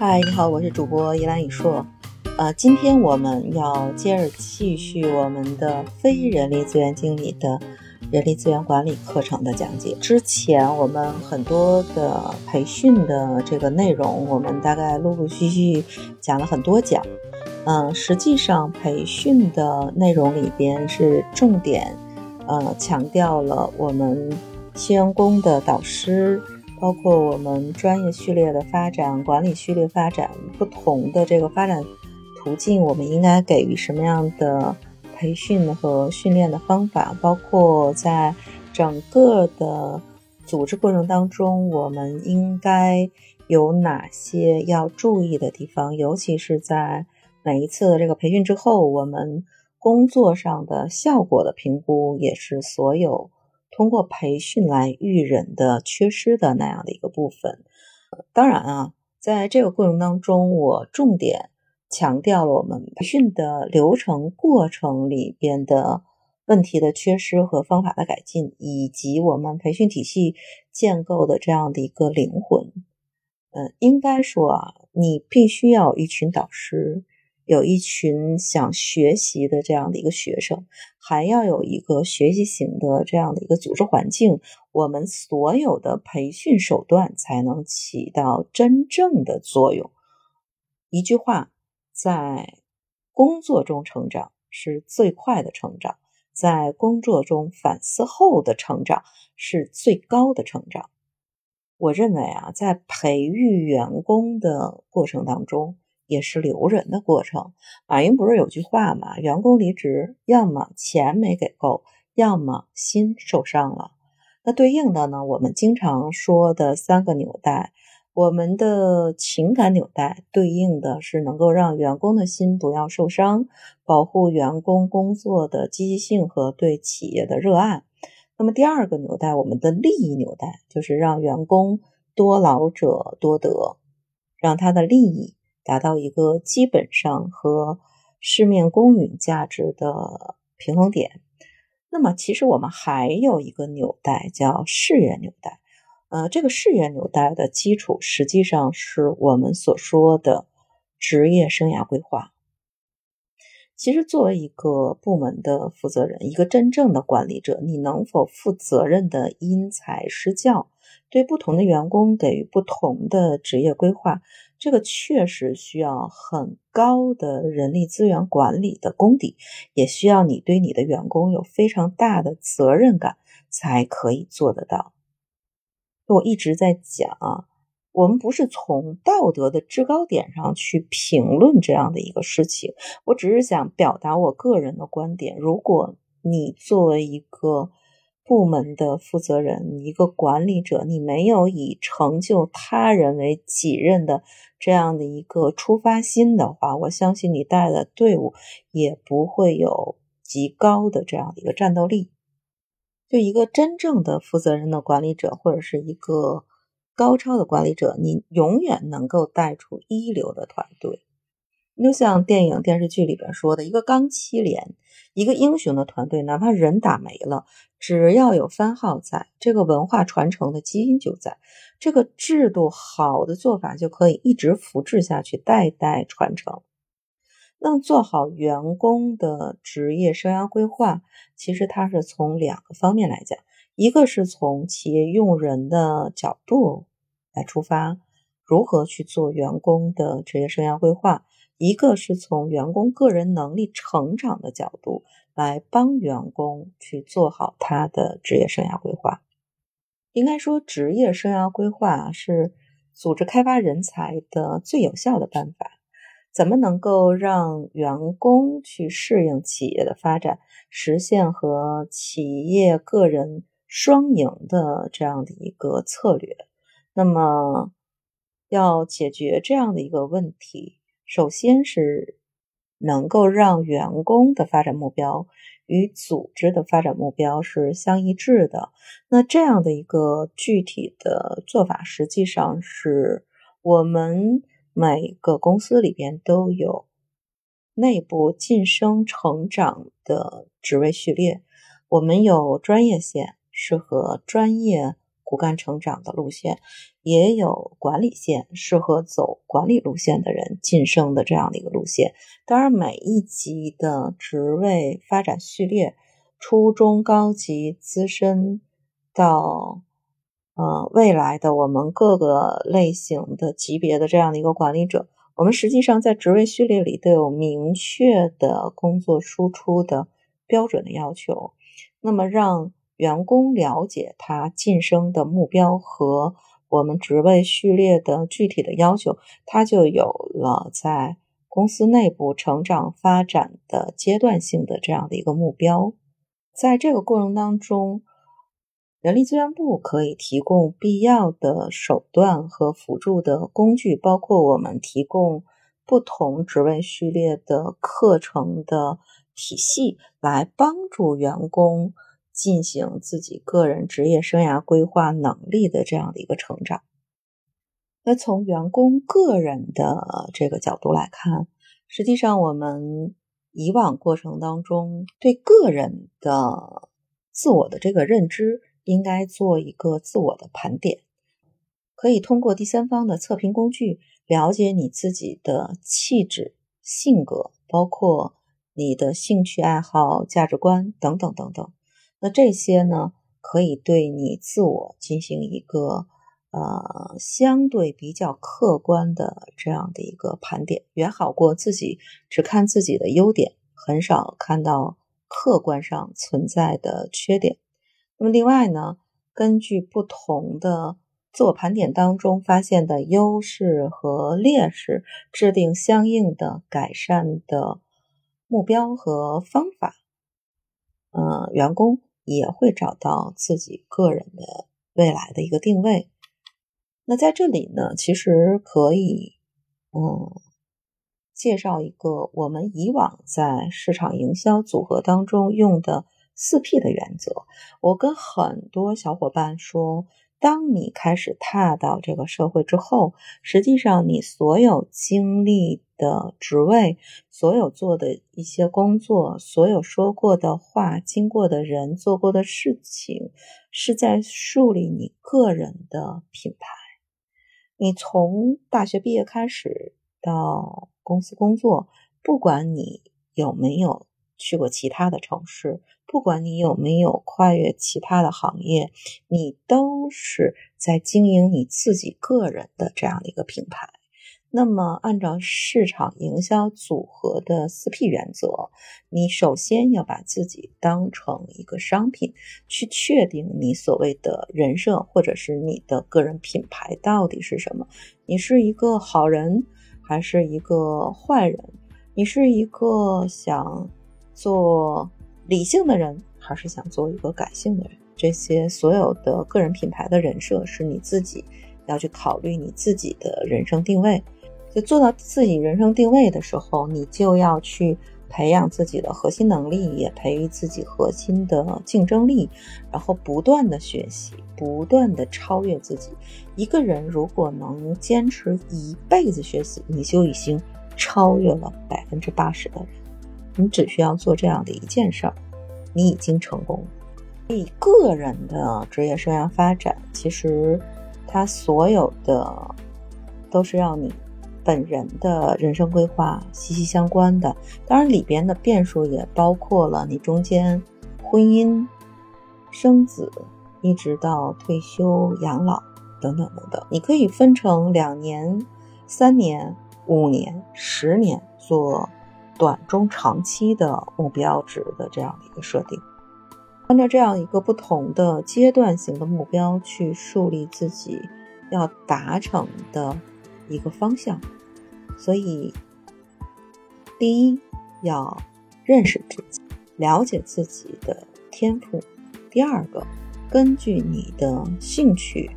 嗨，你好，我是主播依兰雨硕。呃，今天我们要接着继续我们的非人力资源经理的人力资源管理课程的讲解。之前我们很多的培训的这个内容，我们大概陆陆续续讲了很多讲。嗯，实际上培训的内容里边是重点，呃，强调了我们新员工的导师。包括我们专业序列的发展、管理序列发展不同的这个发展途径，我们应该给予什么样的培训和训练的方法？包括在整个的组织过程当中，我们应该有哪些要注意的地方？尤其是在每一次的这个培训之后，我们工作上的效果的评估，也是所有。通过培训来育人的缺失的那样的一个部分，当然啊，在这个过程当中，我重点强调了我们培训的流程过程里边的问题的缺失和方法的改进，以及我们培训体系建构的这样的一个灵魂。嗯，应该说啊，你必须要一群导师。有一群想学习的这样的一个学生，还要有一个学习型的这样的一个组织环境，我们所有的培训手段才能起到真正的作用。一句话，在工作中成长是最快的成长，在工作中反思后的成长是最高的成长。我认为啊，在培育员工的过程当中。也是留人的过程。马云不是有句话吗？员工离职，要么钱没给够，要么心受伤了。那对应的呢？我们经常说的三个纽带，我们的情感纽带对应的是能够让员工的心不要受伤，保护员工工作的积极性和对企业的热爱。那么第二个纽带，我们的利益纽带，就是让员工多劳者多得，让他的利益。达到一个基本上和市面公允价值的平衡点。那么，其实我们还有一个纽带叫事业纽带。呃，这个事业纽带的基础实际上是我们所说的职业生涯规划。其实，作为一个部门的负责人，一个真正的管理者，你能否负责任的因材施教，对不同的员工给予不同的职业规划？这个确实需要很高的人力资源管理的功底，也需要你对你的员工有非常大的责任感，才可以做得到。我一直在讲啊，我们不是从道德的制高点上去评论这样的一个事情，我只是想表达我个人的观点。如果你作为一个，部门的负责人，一个管理者，你没有以成就他人为己任的这样的一个出发心的话，我相信你带的队伍也不会有极高的这样的一个战斗力。就一个真正的负责任的管理者，或者是一个高超的管理者，你永远能够带出一流的团队。就像电影、电视剧里边说的，一个钢七连，一个英雄的团队，哪怕人打没了，只要有番号在，这个文化传承的基因就在，这个制度好的做法就可以一直复制下去，代代传承。那做好员工的职业生涯规划，其实它是从两个方面来讲，一个是从企业用人的角度来出发，如何去做员工的职业生涯规划。一个是从员工个人能力成长的角度来帮员工去做好他的职业生涯规划。应该说，职业生涯规划是组织开发人才的最有效的办法。怎么能够让员工去适应企业的发展，实现和企业个人双赢的这样的一个策略？那么，要解决这样的一个问题。首先是能够让员工的发展目标与组织的发展目标是相一致的。那这样的一个具体的做法，实际上是我们每个公司里边都有内部晋升成长的职位序列。我们有专业线，适合专业骨干成长的路线，也有管理线，适合走管理路线的人晋升的这样的一个路线。当然，每一级的职位发展序列，初中、高级、资深到呃未来的我们各个类型的级别的这样的一个管理者，我们实际上在职位序列里都有明确的工作输出的标准的要求。那么让员工了解他晋升的目标和我们职位序列的具体的要求，他就有了在公司内部成长发展的阶段性的这样的一个目标。在这个过程当中，人力资源部可以提供必要的手段和辅助的工具，包括我们提供不同职位序列的课程的。体系来帮助员工进行自己个人职业生涯规划能力的这样的一个成长。那从员工个人的这个角度来看，实际上我们以往过程当中对个人的自我的这个认知，应该做一个自我的盘点，可以通过第三方的测评工具了解你自己的气质、性格，包括。你的兴趣爱好、价值观等等等等，那这些呢，可以对你自我进行一个呃相对比较客观的这样的一个盘点，远好过自己只看自己的优点，很少看到客观上存在的缺点。那么另外呢，根据不同的自我盘点当中发现的优势和劣势，制定相应的改善的。目标和方法，呃，员工也会找到自己个人的未来的一个定位。那在这里呢，其实可以，嗯，介绍一个我们以往在市场营销组合当中用的四 P 的原则。我跟很多小伙伴说。当你开始踏到这个社会之后，实际上你所有经历的职位、所有做的一些工作、所有说过的话、经过的人、做过的事情，是在树立你个人的品牌。你从大学毕业开始到公司工作，不管你有没有去过其他的城市。不管你有没有跨越其他的行业，你都是在经营你自己个人的这样的一个品牌。那么，按照市场营销组合的四 P 原则，你首先要把自己当成一个商品，去确定你所谓的人设或者是你的个人品牌到底是什么。你是一个好人，还是一个坏人？你是一个想做？理性的人还是想做一个感性的人，这些所有的个人品牌的人设是你自己要去考虑你自己的人生定位。就做到自己人生定位的时候，你就要去培养自己的核心能力，也培育自己核心的竞争力，然后不断的学习，不断的超越自己。一个人如果能坚持一辈子学习，你就已经超越了百分之八十的人。你只需要做这样的一件事儿，你已经成功了。以个人的职业生涯发展，其实它所有的都是让你本人的人生规划息息相关的。当然，里边的变数也包括了你中间婚姻、生子，一直到退休养老等等等等。你可以分成两年、三年、五年、十年做。短中长期的目标值的这样的一个设定，按照这样一个不同的阶段型的目标去树立自己要达成的一个方向。所以，第一要认识自己，了解自己的天赋；第二个，根据你的兴趣，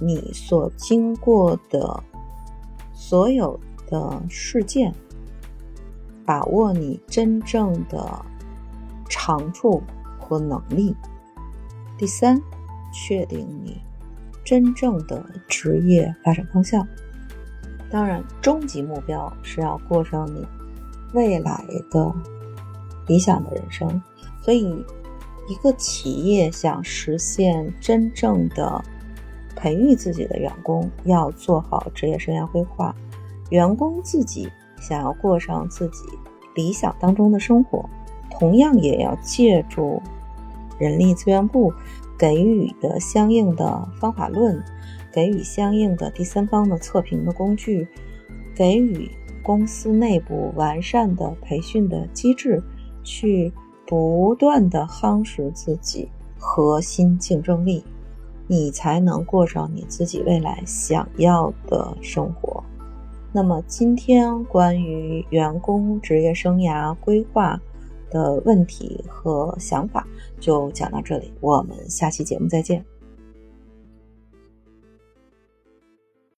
你所经过的所有的事件。把握你真正的长处和能力。第三，确定你真正的职业发展方向。当然，终极目标是要过上你未来的理想的人生。所以，一个企业想实现真正的培育自己的员工要做好职业生涯规划，员工自己想要过上自己理想当中的生活，同样也要借助人力资源部给予的相应的方法论，给予相应的第三方的测评的工具，给予公司内部完善的培训的机制，去不断的夯实自己核心竞争力。你才能过上你自己未来想要的生活。那么，今天关于员工职业生涯规划的问题和想法就讲到这里，我们下期节目再见。